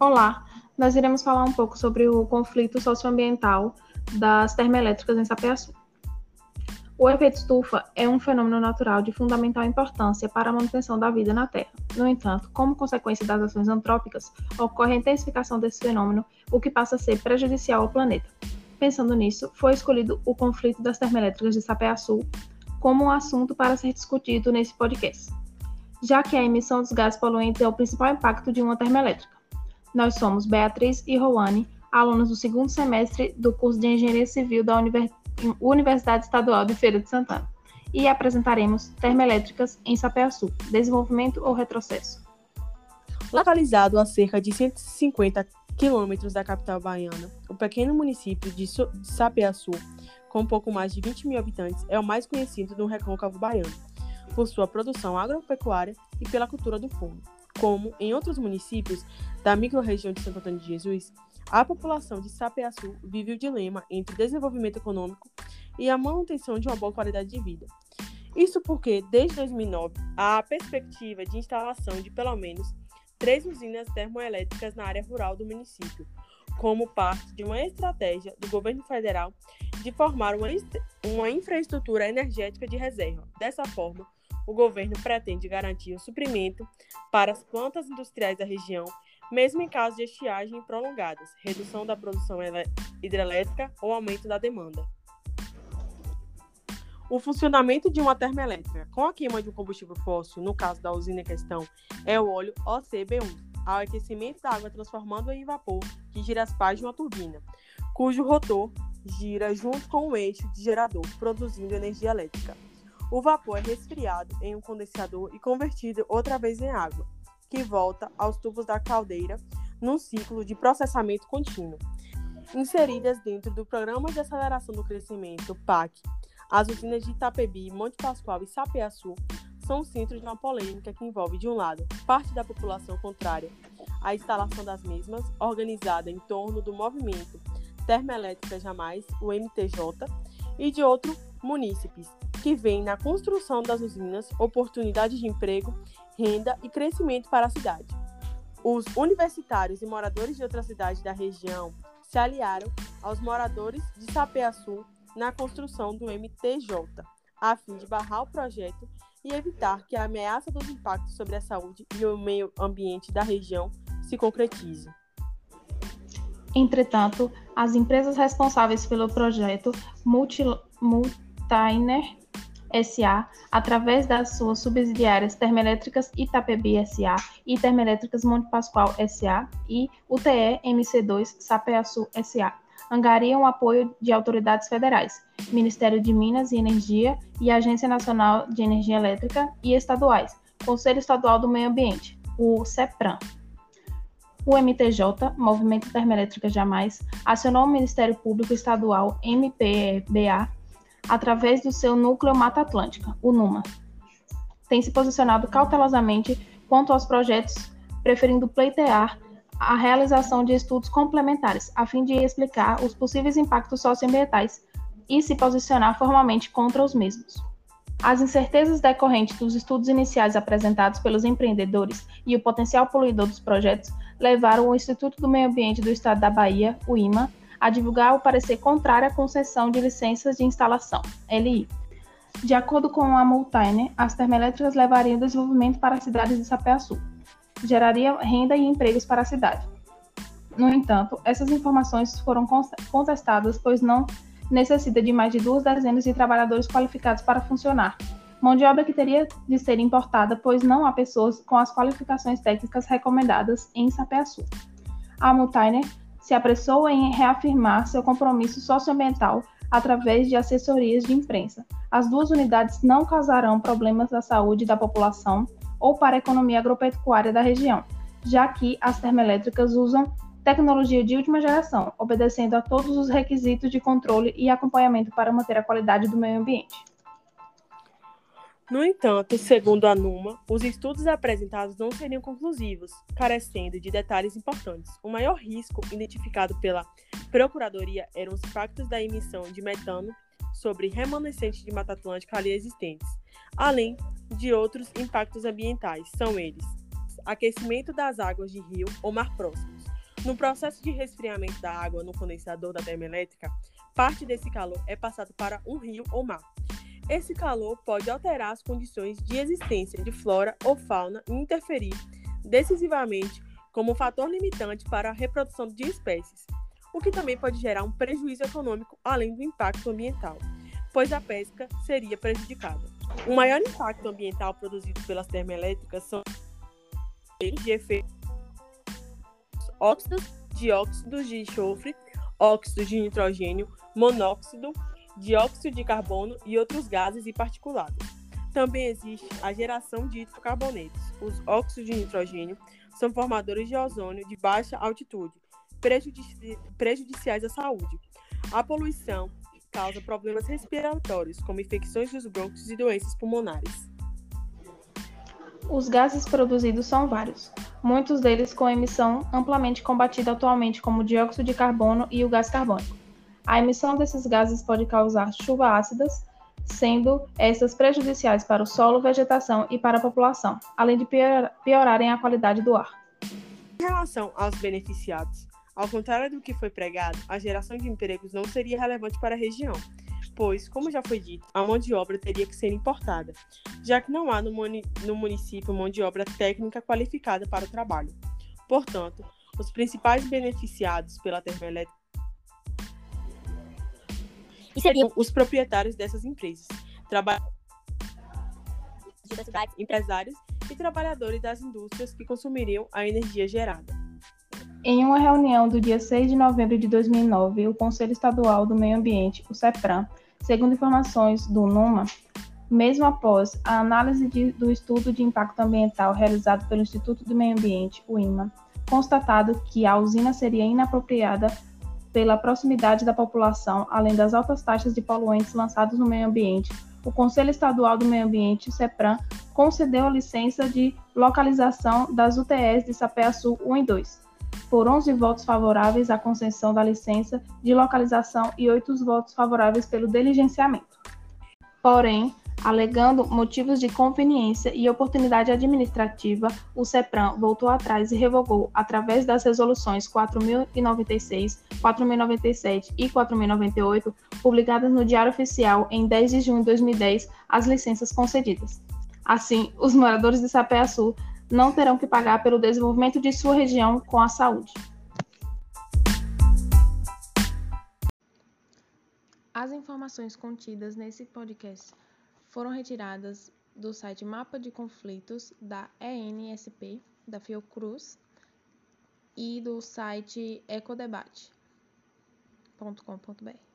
Olá, nós iremos falar um pouco sobre o conflito socioambiental das termoelétricas em Sapeaçu. O efeito estufa é um fenômeno natural de fundamental importância para a manutenção da vida na Terra. No entanto, como consequência das ações antrópicas, ocorre a intensificação desse fenômeno, o que passa a ser prejudicial ao planeta. Pensando nisso, foi escolhido o conflito das termoelétricas de Sapeaçu como um assunto para ser discutido nesse podcast, já que a emissão dos gases poluentes é o principal impacto de uma termoelétrica. Nós somos Beatriz e Roane, alunos do segundo semestre do curso de Engenharia Civil da Universidade Estadual de Feira de Santana, e apresentaremos termoelétricas em Sapeaçu, desenvolvimento ou retrocesso. Localizado a cerca de 150 quilômetros da capital baiana, o pequeno município de Sapeaçu, com pouco mais de 20 mil habitantes, é o mais conhecido do recôncavo baiano, por sua produção agropecuária e pela cultura do fumo como em outros municípios da microrregião de Santo Antônio de Jesus, a população de Sapeaçu vive o dilema entre desenvolvimento econômico e a manutenção de uma boa qualidade de vida. Isso porque, desde 2009, há a perspectiva de instalação de pelo menos três usinas termoelétricas na área rural do município, como parte de uma estratégia do governo federal de formar uma, uma infraestrutura energética de reserva. Dessa forma, o governo pretende garantir o suprimento para as plantas industriais da região, mesmo em caso de estiagem prolongadas, redução da produção hidrelétrica ou aumento da demanda. O funcionamento de uma termoelétrica com a queima de um combustível fóssil, no caso da usina em questão, é o óleo OCB1, ao aquecimento da água transformando em vapor que gira as pás de uma turbina, cujo rotor gira junto com o eixo de gerador, produzindo energia elétrica. O vapor é resfriado em um condensador e convertido outra vez em água, que volta aos tubos da caldeira num ciclo de processamento contínuo. Inseridas dentro do Programa de Aceleração do Crescimento, PAC, as usinas de Itapebi, Monte Pascoal e Sapeaçu são o centro de uma polêmica que envolve, de um lado, parte da população contrária à instalação das mesmas, organizada em torno do movimento Termoelétrica Jamais, o MTJ, e de outro, munícipes, que veem na construção das usinas oportunidades de emprego, renda e crescimento para a cidade. Os universitários e moradores de outras cidades da região se aliaram aos moradores de Sapeaçu na construção do MTJ, a fim de barrar o projeto e evitar que a ameaça dos impactos sobre a saúde e o meio ambiente da região se concretize. Entretanto, as empresas responsáveis pelo projeto Multi, Multiner SA, através das suas subsidiárias Termoelétricas Itapebi SA e Termoelétricas Monte Pascoal SA e UTE MC2 Sapeaçu SA, angariam o apoio de autoridades federais, Ministério de Minas e Energia e Agência Nacional de Energia Elétrica e estaduais, Conselho Estadual do Meio Ambiente, o CEPRAM. O MTJ, Movimento Termoelétrica Jamais, acionou o Ministério Público Estadual MPBA através do seu núcleo Mata Atlântica, o NUMA. Tem se posicionado cautelosamente quanto aos projetos, preferindo pleitear a realização de estudos complementares, a fim de explicar os possíveis impactos socioambientais e se posicionar formalmente contra os mesmos. As incertezas decorrentes dos estudos iniciais apresentados pelos empreendedores e o potencial poluidor dos projetos levaram o Instituto do Meio Ambiente do Estado da Bahia, o IMA, a divulgar o parecer contrário à concessão de licenças de instalação, LI. De acordo com a Multainer, as termoelétricas levariam desenvolvimento para as cidades de Sapeaçu, geraria renda e empregos para a cidade. No entanto, essas informações foram contestadas, pois não necessita de mais de duas dezenas de trabalhadores qualificados para funcionar. Mão de obra que teria de ser importada, pois não há pessoas com as qualificações técnicas recomendadas em Sapeaçu. A Multainer se apressou em reafirmar seu compromisso socioambiental através de assessorias de imprensa. As duas unidades não causarão problemas à saúde da população ou para a economia agropecuária da região, já que as termoelétricas usam tecnologia de última geração, obedecendo a todos os requisitos de controle e acompanhamento para manter a qualidade do meio ambiente. No entanto, segundo a NUMA, os estudos apresentados não seriam conclusivos, carecendo de detalhes importantes. O maior risco identificado pela Procuradoria eram os impactos da emissão de metano sobre remanescentes de Mata Atlântica ali existentes, além de outros impactos ambientais, são eles: aquecimento das águas de rio ou mar próximos, No processo de resfriamento da água no condensador da termoelétrica, parte desse calor é passado para um rio ou mar. Esse calor pode alterar as condições de existência de flora ou fauna e interferir decisivamente como fator limitante para a reprodução de espécies, o que também pode gerar um prejuízo econômico além do impacto ambiental, pois a pesca seria prejudicada. O maior impacto ambiental produzido pelas termoelétricas são de efeito óxidos, dióxidos de enxofre, óxidos de nitrogênio, monóxido, dióxido de carbono e outros gases e particulados. Também existe a geração de hidrocarbonetos. Os óxidos de nitrogênio são formadores de ozônio de baixa altitude, prejudici prejudiciais à saúde. A poluição causa problemas respiratórios, como infecções dos brônquios e doenças pulmonares. Os gases produzidos são vários, muitos deles com emissão amplamente combatida atualmente, como o dióxido de carbono e o gás carbônico. A emissão desses gases pode causar chuvas ácidas, sendo essas prejudiciais para o solo, vegetação e para a população, além de piorarem a qualidade do ar. Em relação aos beneficiados, ao contrário do que foi pregado, a geração de empregos não seria relevante para a região, pois, como já foi dito, a mão de obra teria que ser importada, já que não há no, no município mão de obra técnica qualificada para o trabalho. Portanto, os principais beneficiados pela termoelétrica seriam os proprietários dessas empresas, trabalhadores, empresários e trabalhadores das indústrias que consumiriam a energia gerada. Em uma reunião do dia 6 de novembro de 2009, o Conselho Estadual do Meio Ambiente, o CEPRAM, segundo informações do NUMA, mesmo após a análise de, do estudo de impacto ambiental realizado pelo Instituto do Meio Ambiente, o IMA, constatado que a usina seria inapropriada pela proximidade da população, além das altas taxas de poluentes lançados no meio ambiente, o Conselho Estadual do Meio Ambiente, CEPRAM, concedeu a licença de localização das UTS de Sapé-Açu 1 e 2, por 11 votos favoráveis à concessão da licença de localização e 8 votos favoráveis pelo diligenciamento. Porém, alegando motivos de conveniência e oportunidade administrativa, o CEPRAM voltou atrás e revogou, através das resoluções 4096, 4097 e 4098, publicadas no Diário Oficial em 10 de junho de 2010, as licenças concedidas. Assim, os moradores de Sapé-Açu não terão que pagar pelo desenvolvimento de sua região com a saúde. As informações contidas nesse podcast foram retiradas do site Mapa de Conflitos da ENSP, da Fiocruz, e do site ecodebate.com.br.